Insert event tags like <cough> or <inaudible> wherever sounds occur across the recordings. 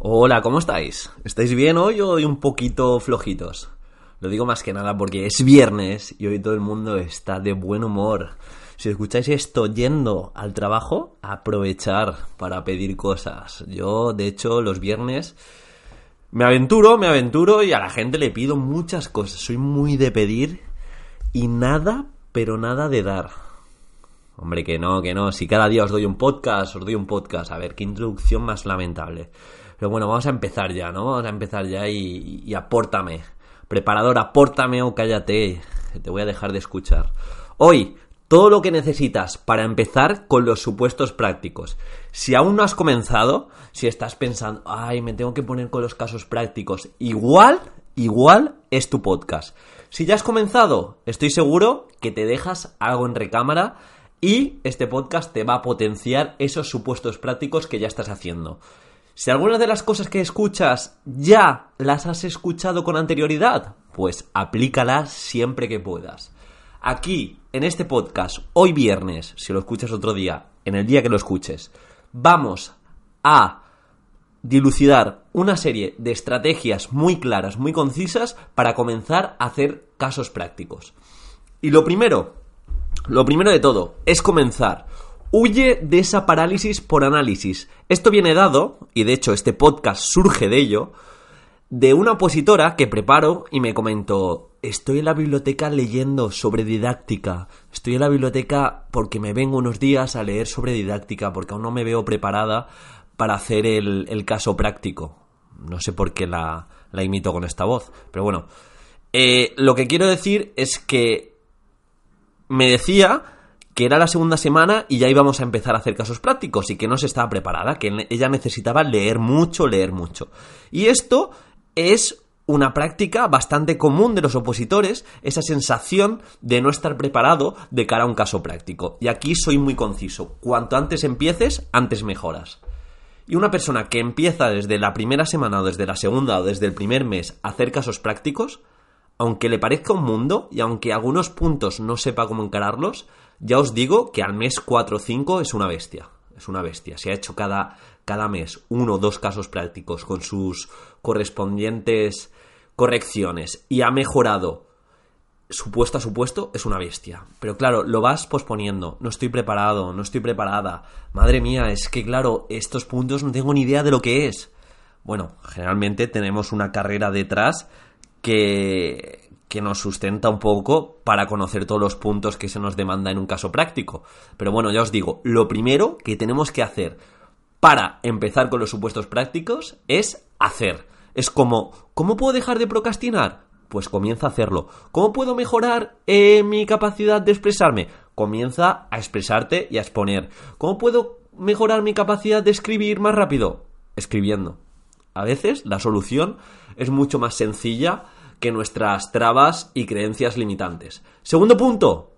Hola, ¿cómo estáis? ¿Estáis bien hoy o hoy un poquito flojitos? Lo digo más que nada porque es viernes y hoy todo el mundo está de buen humor. Si escucháis esto yendo al trabajo, aprovechar para pedir cosas. Yo, de hecho, los viernes me aventuro, me aventuro y a la gente le pido muchas cosas. Soy muy de pedir y nada, pero nada de dar. Hombre, que no, que no. Si cada día os doy un podcast, os doy un podcast. A ver, qué introducción más lamentable. Pero bueno, vamos a empezar ya, ¿no? Vamos a empezar ya y, apórtame. Preparador, apórtame o cállate. Te voy a dejar de escuchar. Hoy, todo lo que necesitas para empezar con los supuestos prácticos. Si aún no has comenzado, si estás pensando, ay, me tengo que poner con los casos prácticos, igual, igual es tu podcast. Si ya has comenzado, estoy seguro que te dejas algo en recámara y este podcast te va a potenciar esos supuestos prácticos que ya estás haciendo. Si algunas de las cosas que escuchas ya las has escuchado con anterioridad, pues aplícalas siempre que puedas. Aquí, en este podcast, hoy viernes, si lo escuchas otro día, en el día que lo escuches, vamos a dilucidar una serie de estrategias muy claras, muy concisas, para comenzar a hacer casos prácticos. Y lo primero, lo primero de todo, es comenzar. Huye de esa parálisis por análisis. Esto viene dado, y de hecho este podcast surge de ello, de una opositora que preparo y me comentó, estoy en la biblioteca leyendo sobre didáctica, estoy en la biblioteca porque me vengo unos días a leer sobre didáctica, porque aún no me veo preparada para hacer el, caso práctico. No sé por qué la, la imito con esta voz, pero bueno. Eh, lo que quiero decir es que me decía que era la segunda semana y ya íbamos a empezar a hacer casos prácticos y que no se estaba preparada, que ella necesitaba leer mucho, leer mucho. Y esto es una práctica bastante común de los opositores, esa sensación de no estar preparado de cara a un caso práctico. Y aquí soy muy conciso. Cuanto antes empieces, antes mejoras. Y una persona que empieza desde la primera semana o desde la segunda o desde el primer mes a hacer casos prácticos, aunque le parezca un mundo y aunque algunos puntos no sepa cómo encararlos, ya os digo que al mes 4 o 5 es una bestia. Es una bestia. Se ha hecho cada, cada mes uno o dos casos prácticos con sus correspondientes correcciones y ha mejorado supuesto a supuesto, es una bestia. Pero claro, lo vas posponiendo. No estoy preparado, no estoy preparada. Madre mía, es que claro, estos puntos no tengo ni idea de lo que es. Bueno, generalmente tenemos una carrera detrás que, que nos sustenta un poco para conocer todos los puntos que se nos demanda en un caso práctico. Pero bueno, ya os digo, lo primero que tenemos que hacer para empezar con los supuestos prácticos es hacer. Es como, ¿cómo puedo dejar de procrastinar? Pues comienza a hacerlo. ¿Cómo puedo mejorar eh, mi capacidad de expresarme? Comienza a expresarte y a exponer. ¿Cómo puedo mejorar mi capacidad de escribir más rápido? Escribiendo. A veces la solución es mucho más sencilla que nuestras trabas y creencias limitantes. Segundo punto,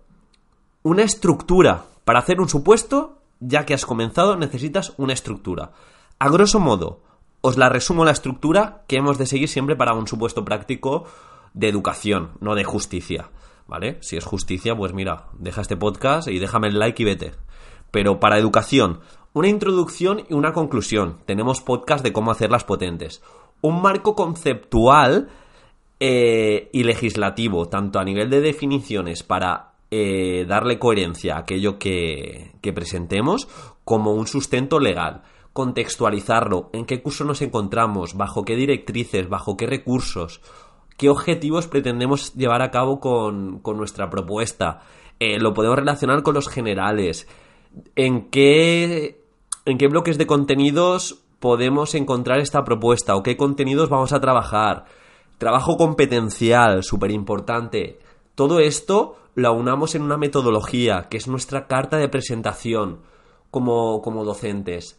una estructura. Para hacer un supuesto, ya que has comenzado, necesitas una estructura. A grosso modo, os la resumo la estructura que hemos de seguir siempre para un supuesto práctico de educación, no de justicia. ¿Vale? Si es justicia, pues mira, deja este podcast y déjame el like y vete. Pero para educación, una introducción y una conclusión. Tenemos podcast de cómo hacerlas potentes. Un marco conceptual eh, y legislativo, tanto a nivel de definiciones para eh, darle coherencia a aquello que, que presentemos, como un sustento legal contextualizarlo, en qué curso nos encontramos, bajo qué directrices, bajo qué recursos, qué objetivos pretendemos llevar a cabo con, nuestra propuesta. Eh, lo podemos relacionar con los generales. ¿En qué, ¿En qué bloques de contenidos podemos encontrar esta propuesta? ¿O qué contenidos vamos a trabajar? Trabajo competencial, súper importante. Todo esto lo unamos en una metodología, que es nuestra carta de presentación como, como docentes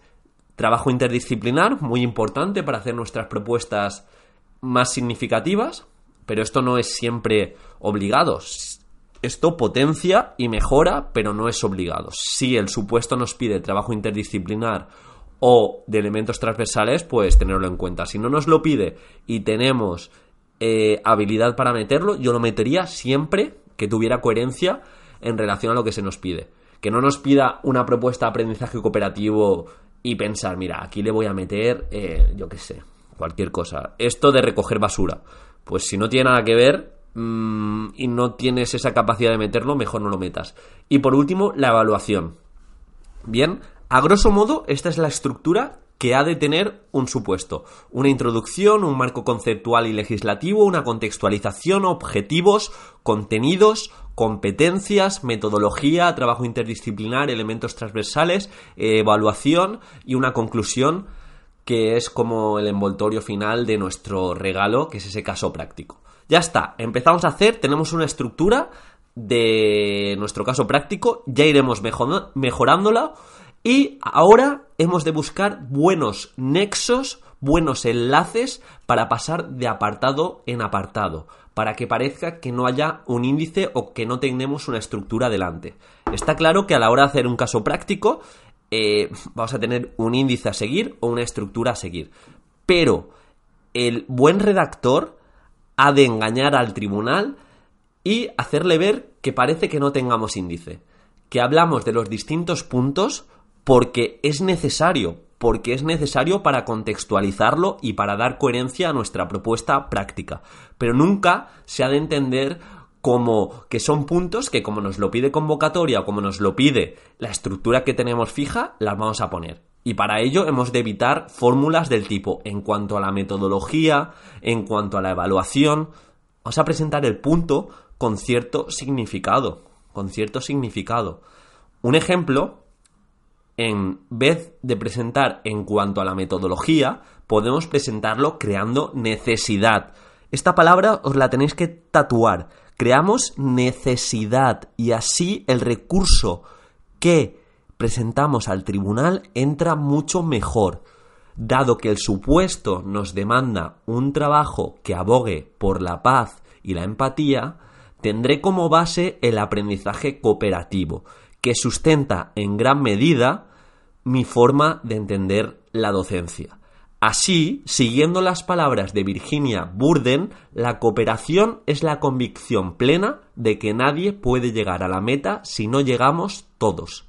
Trabajo interdisciplinar, muy importante para hacer nuestras propuestas más significativas, pero esto no es siempre obligado. Esto potencia y mejora, pero no es obligado. Si el supuesto nos pide trabajo interdisciplinar o de elementos transversales, pues tenerlo en cuenta. Si no nos lo pide y tenemos eh, habilidad para meterlo, yo lo metería siempre que tuviera coherencia en relación a lo que se nos pide. Que no nos pida una propuesta de aprendizaje cooperativo y pensar, mira, aquí le voy a meter, eh, yo qué sé, cualquier cosa. Esto de recoger basura. Pues si no tiene nada que ver mmm, y no tienes esa capacidad de meterlo, mejor no lo metas. Y por último, la evaluación. Bien, a grosso modo, esta es la estructura que ha de tener un supuesto. Una introducción, un marco conceptual y legislativo, una contextualización, objetivos, contenidos, competencias, metodología, trabajo interdisciplinar, elementos transversales, evaluación y una conclusión que es como el envoltorio final de nuestro regalo, que es ese caso práctico. Ya está, empezamos a hacer, tenemos una estructura de nuestro caso práctico, ya iremos mejorándola y ahora hemos de buscar buenos nexos, buenos enlaces para pasar de apartado en apartado, para que parezca que no haya un índice o que no tengamos una estructura delante. Está claro que a la hora de hacer un caso práctico eh, vamos a tener un índice a seguir o una estructura a seguir. Pero el buen redactor ha de engañar al tribunal y hacerle ver que parece que no tengamos índice, que hablamos de los distintos puntos porque es necesario, porque es necesario para contextualizarlo y para dar coherencia a nuestra propuesta práctica. Pero nunca se ha de entender como que son puntos que como nos lo pide convocatoria o como nos lo pide la estructura que tenemos fija, las vamos a poner. Y para ello hemos de evitar fórmulas del tipo en cuanto a la metodología, en cuanto a la evaluación, vamos a presentar el punto con cierto significado, con cierto significado. Un ejemplo en vez de presentar en cuanto a la metodología, podemos presentarlo creando necesidad. Esta palabra os la tenéis que tatuar. Creamos necesidad y así el recurso que presentamos al tribunal entra mucho mejor. Dado que el supuesto nos demanda un trabajo que abogue por la paz y la empatía, tendré como base el aprendizaje cooperativo, que sustenta en gran medida mi forma de entender la docencia. Así, siguiendo las palabras de Virginia Burden, la cooperación es la convicción plena de que nadie puede llegar a la meta si no llegamos todos.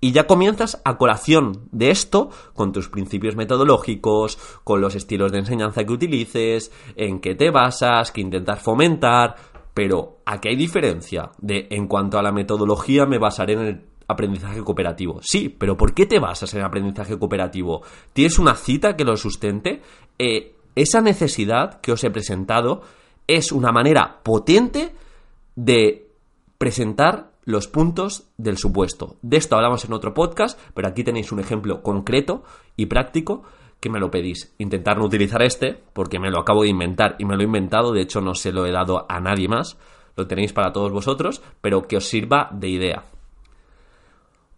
Y ya comienzas a colación de esto con tus principios metodológicos, con los estilos de enseñanza que utilices, en qué te basas, qué intentas fomentar, pero aquí hay diferencia de en cuanto a la metodología me basaré en el aprendizaje cooperativo. Sí, pero ¿por qué te basas en aprendizaje cooperativo? ¿Tienes una cita que lo sustente? Eh, esa necesidad que os he presentado es una manera potente de presentar los puntos del supuesto. De esto hablamos en otro podcast, pero aquí tenéis un ejemplo concreto y práctico que me lo pedís. Intentar no utilizar este, porque me lo acabo de inventar y me lo he inventado, de hecho no se lo he dado a nadie más, lo tenéis para todos vosotros, pero que os sirva de idea.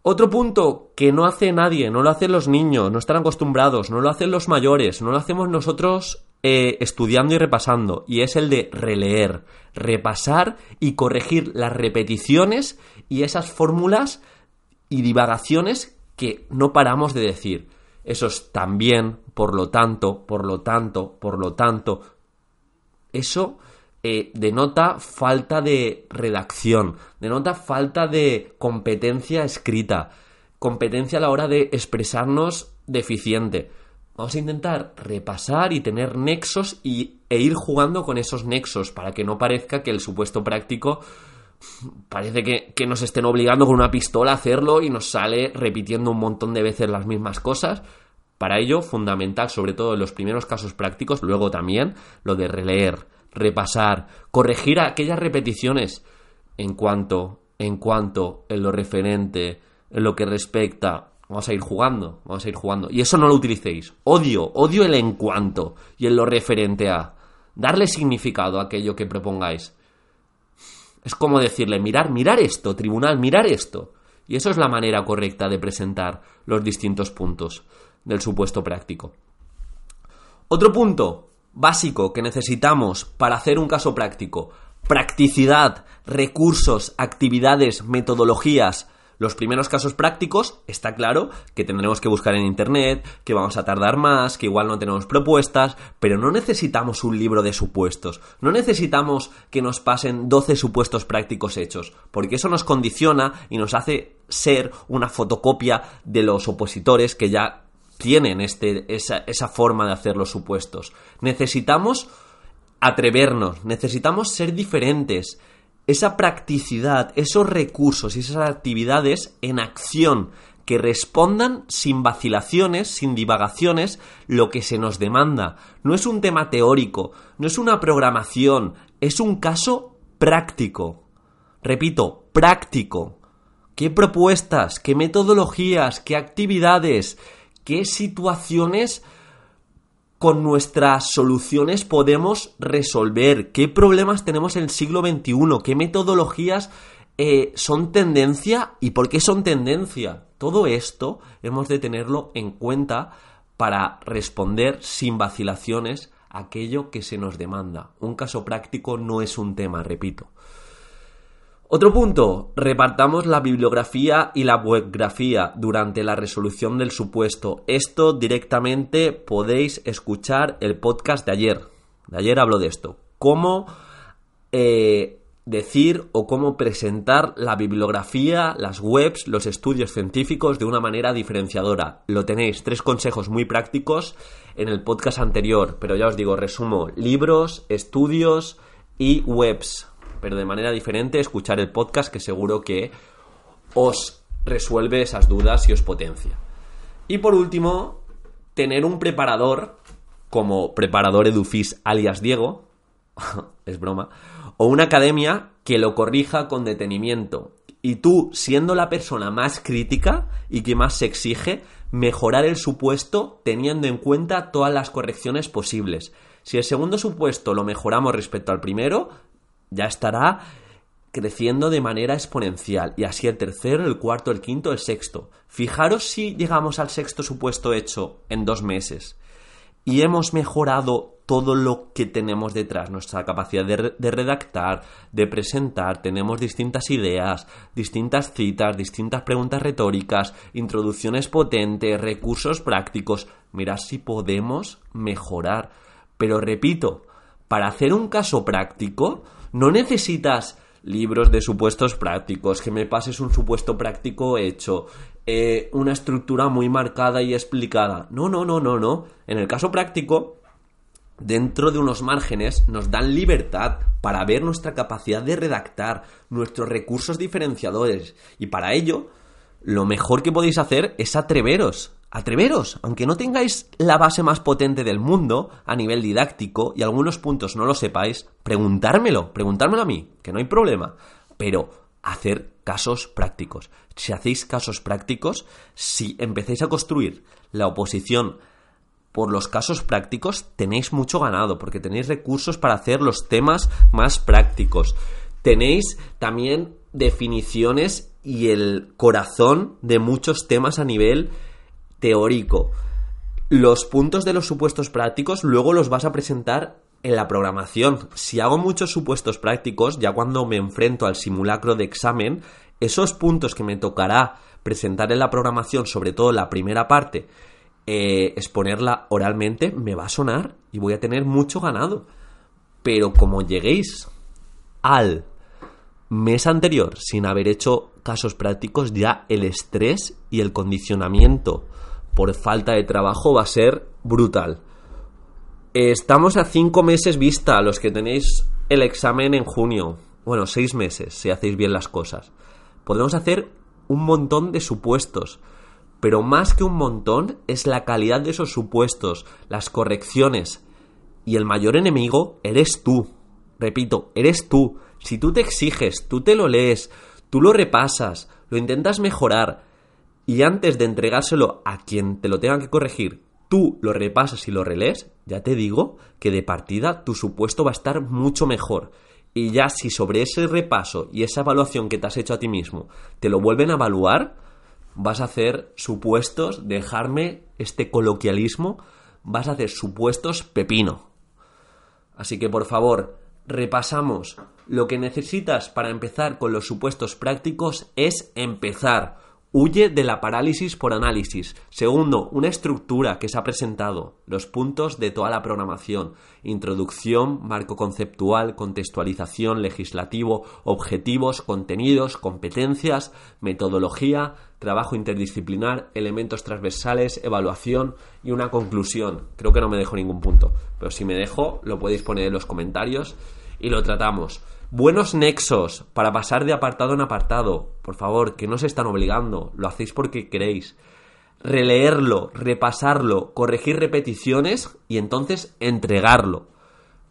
Otro punto que no hace nadie, no lo hacen los niños, no están acostumbrados, no lo hacen los mayores, no lo hacemos nosotros eh, estudiando y repasando, y es el de releer, repasar y corregir las repeticiones y esas fórmulas y divagaciones que no paramos de decir. Esos también, por lo tanto, por lo tanto, por lo tanto. Eso eh, denota falta de redacción, denota falta de competencia escrita, competencia a la hora de expresarnos deficiente. Vamos a intentar repasar y tener nexos y, e ir jugando con esos nexos para que no parezca que el supuesto práctico parece que, nos estén obligando con una pistola a hacerlo y nos sale repitiendo un montón de veces las mismas cosas. Para ello, fundamental, sobre todo en los primeros casos prácticos, luego también lo de releer, repasar, corregir aquellas repeticiones en cuanto, en cuanto, en lo referente, en lo que respecta. Vamos a ir jugando, vamos a ir jugando. Y eso no lo utilicéis. Odio, odio el en cuanto y en lo referente a. Darle significado a aquello que propongáis. Es como decirle, mirar, mirar esto, tribunal, mirar esto. Y eso es la manera correcta de presentar los distintos puntos. del supuesto práctico. Otro punto básico que necesitamos para hacer un caso práctico. Practicidad, recursos, actividades, metodologías. Los primeros casos prácticos, está claro que tendremos que buscar en Internet, que vamos a tardar más, que igual no tenemos propuestas, pero no necesitamos un libro de supuestos, no necesitamos que nos pasen 12 supuestos prácticos hechos, porque eso nos condiciona y nos hace ser una fotocopia de los opositores que ya tienen este, esa, esa forma de hacer los supuestos. Necesitamos atrevernos, necesitamos ser diferentes, esa practicidad, esos recursos y esas actividades en acción que respondan sin vacilaciones, sin divagaciones, lo que se nos demanda. No es un tema teórico, no es una programación, es un caso práctico. Repito, práctico. ¿Qué propuestas, qué metodologías, qué actividades, qué situaciones con nuestras soluciones podemos resolver, qué problemas tenemos en el siglo XXI, qué metodologías eh, son tendencia y por qué son tendencia. Todo esto hemos de tenerlo en cuenta para responder sin vacilaciones aquello que se nos demanda. Un caso práctico no es un tema, repito. Otro punto, repartamos la bibliografía y la webgrafía durante la resolución del supuesto. Esto directamente podéis escuchar el podcast de ayer. De ayer hablo de esto. Cómo eh, decir o cómo presentar la bibliografía, las webs, los estudios científicos de una manera diferenciadora. Lo tenéis, tres consejos muy prácticos en el podcast anterior, pero ya os digo, resumo, libros, estudios y webs pero de manera diferente, escuchar el podcast que seguro que os resuelve esas dudas y os potencia. Y por último, tener un preparador, como preparador Edufis alias Diego, <laughs> es broma, o una academia que lo corrija con detenimiento. Y tú, siendo la persona más crítica y que más se exige, mejorar el supuesto teniendo en cuenta todas las correcciones posibles. Si el segundo supuesto lo mejoramos respecto al primero, ya estará creciendo de manera exponencial. Y así el tercero, el cuarto, el quinto, el sexto. Fijaros si llegamos al sexto supuesto hecho en dos meses. Y hemos mejorado todo lo que tenemos detrás, nuestra capacidad de, redactar, de presentar, tenemos distintas ideas, distintas citas, distintas preguntas retóricas, introducciones potentes, recursos prácticos. Mirad si podemos mejorar. Pero repito, para hacer un caso práctico, no necesitas libros de supuestos prácticos, que me pases un supuesto práctico hecho, eh, una estructura muy marcada y explicada. No, no, no, no, no. En el caso práctico, dentro de unos márgenes, nos dan libertad para ver nuestra capacidad de redactar, nuestros recursos diferenciadores. Y para ello, lo mejor que podéis hacer es atreveros atreveros, aunque no tengáis la base más potente del mundo a nivel didáctico y algunos puntos no lo sepáis, preguntármelo, preguntármelo a mí, que no hay problema, pero hacer casos prácticos. Si hacéis casos prácticos, si empecéis a construir la oposición por los casos prácticos, tenéis mucho ganado, porque tenéis recursos para hacer los temas más prácticos. Tenéis también definiciones y el corazón de muchos temas a nivel teórico. Los puntos de los supuestos prácticos luego los vas a presentar en la programación. Si hago muchos supuestos prácticos, ya cuando me enfrento al simulacro de examen, esos puntos que me tocará presentar en la programación, sobre todo la primera parte, eh, exponerla oralmente, me va a sonar y voy a tener mucho ganado. Pero como lleguéis al mes anterior sin haber hecho casos prácticos, ya el estrés y el condicionamiento por falta de trabajo va a ser brutal. Estamos a cinco meses vista, los que tenéis el examen en junio. Bueno, seis meses, si hacéis bien las cosas. Podemos hacer un montón de supuestos. Pero más que un montón es la calidad de esos supuestos, las correcciones. Y el mayor enemigo eres tú. Repito, eres tú. Si tú te exiges, tú te lo lees, tú lo repasas, lo intentas mejorar, y antes de entregárselo a quien te lo tenga que corregir, tú lo repasas y lo relees, ya te digo que de partida tu supuesto va a estar mucho mejor. Y ya si sobre ese repaso y esa evaluación que te has hecho a ti mismo te lo vuelven a evaluar, vas a hacer supuestos, dejarme este coloquialismo, vas a hacer supuestos pepino. Así que por favor, repasamos. Lo que necesitas para empezar con los supuestos prácticos es empezar. Huye de la parálisis por análisis. Segundo, una estructura que se ha presentado, los puntos de toda la programación, introducción, marco conceptual, contextualización, legislativo, objetivos, contenidos, competencias, metodología, trabajo interdisciplinar, elementos transversales, evaluación y una conclusión. Creo que no me dejo ningún punto, pero si me dejo, lo podéis poner en los comentarios y lo tratamos. Buenos nexos para pasar de apartado en apartado. Por favor, que no se están obligando, lo hacéis porque queréis. Releerlo, repasarlo, corregir repeticiones y entonces entregarlo.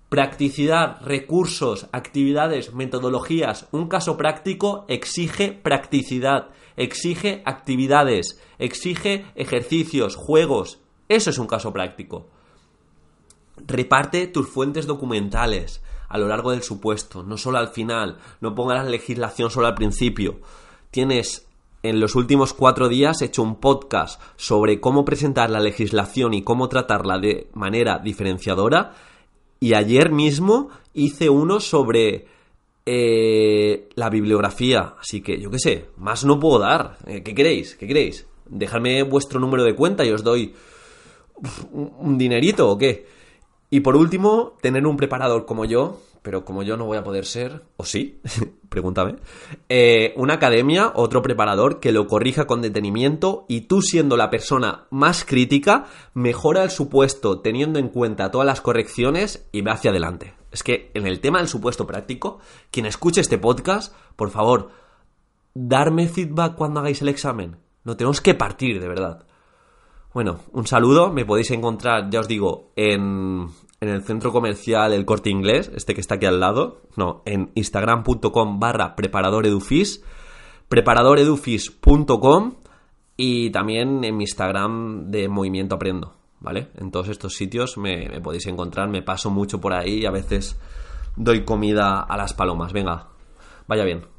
Practicidad, recursos, actividades, metodologías. Un caso práctico exige practicidad, exige actividades, exige ejercicios, juegos. Eso es un caso práctico. Reparte tus fuentes documentales a lo largo del supuesto, no solo al final, no pongas la legislación solo al principio. Tienes en los últimos cuatro días hecho un podcast sobre cómo presentar la legislación y cómo tratarla de manera diferenciadora. Y ayer mismo hice uno sobre eh, la bibliografía. Así que yo qué sé, más no puedo dar. Eh, ¿Qué queréis? ¿Qué queréis? Dejadme vuestro número de cuenta y os doy un dinerito o qué. Y por último, tener un preparador como yo, pero como yo no voy a poder ser, o sí, <laughs> pregúntame, eh, una academia, otro preparador que lo corrija con detenimiento y tú siendo la persona más crítica, mejora el supuesto teniendo en cuenta todas las correcciones y ve hacia adelante. Es que en el tema del supuesto práctico, quien escuche este podcast, por favor, darme feedback cuando hagáis el examen. No tenemos que partir, de verdad. Bueno, un saludo, me podéis encontrar, ya os digo, en, en el centro comercial El Corte Inglés, este que está aquí al lado, no, en instagram.com barra preparadoredufis, preparadoredufis.com y también en mi Instagram de Movimiento Aprendo, ¿vale? En todos estos sitios me, podéis encontrar, me paso mucho por ahí y a veces doy comida a las palomas. Venga, vaya bien.